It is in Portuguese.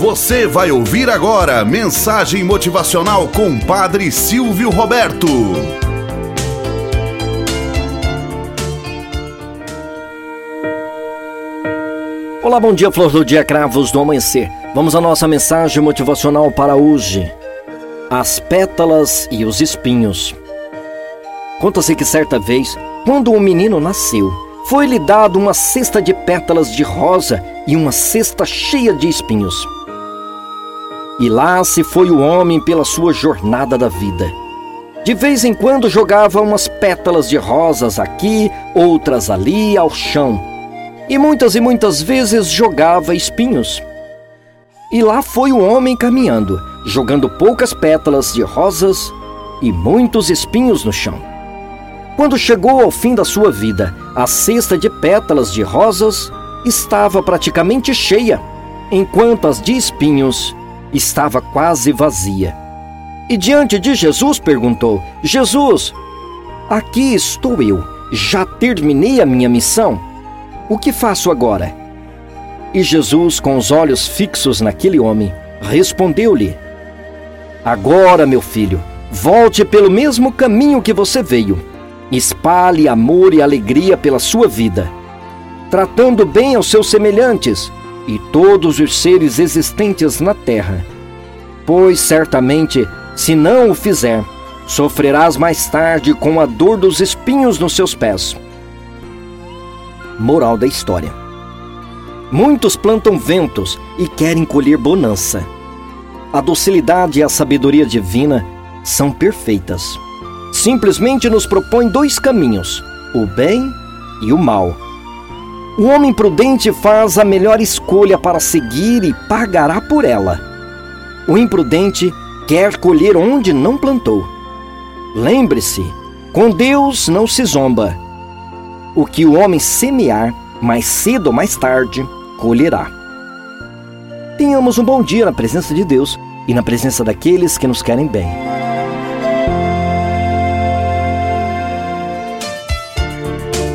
Você vai ouvir agora mensagem motivacional com Padre Silvio Roberto. Olá, bom dia, flor do dia, cravos do amanhecer. Vamos à nossa mensagem motivacional para hoje. As pétalas e os espinhos. Conta-se que certa vez, quando um menino nasceu, foi-lhe dado uma cesta de pétalas de rosa e uma cesta cheia de espinhos. E lá se foi o homem pela sua jornada da vida. De vez em quando jogava umas pétalas de rosas aqui, outras ali ao chão. E muitas e muitas vezes jogava espinhos. E lá foi o homem caminhando, jogando poucas pétalas de rosas e muitos espinhos no chão. Quando chegou ao fim da sua vida, a cesta de pétalas de rosas estava praticamente cheia, enquanto as de espinhos estava quase vazia. E diante de Jesus perguntou: Jesus, aqui estou eu, já terminei a minha missão. O que faço agora? E Jesus, com os olhos fixos naquele homem, respondeu-lhe: Agora, meu filho, volte pelo mesmo caminho que você veio. Espalhe amor e alegria pela sua vida, tratando bem aos seus semelhantes e todos os seres existentes na terra. Pois certamente, se não o fizer, sofrerás mais tarde com a dor dos espinhos nos seus pés. Moral da história: Muitos plantam ventos e querem colher bonança. A docilidade e a sabedoria divina são perfeitas. Simplesmente nos propõe dois caminhos: o bem e o mal o homem prudente faz a melhor escolha para seguir e pagará por ela. O imprudente quer colher onde não plantou. Lembre-se, com Deus não se zomba. O que o homem semear, mais cedo ou mais tarde, colherá. Tenhamos um bom dia na presença de Deus e na presença daqueles que nos querem bem.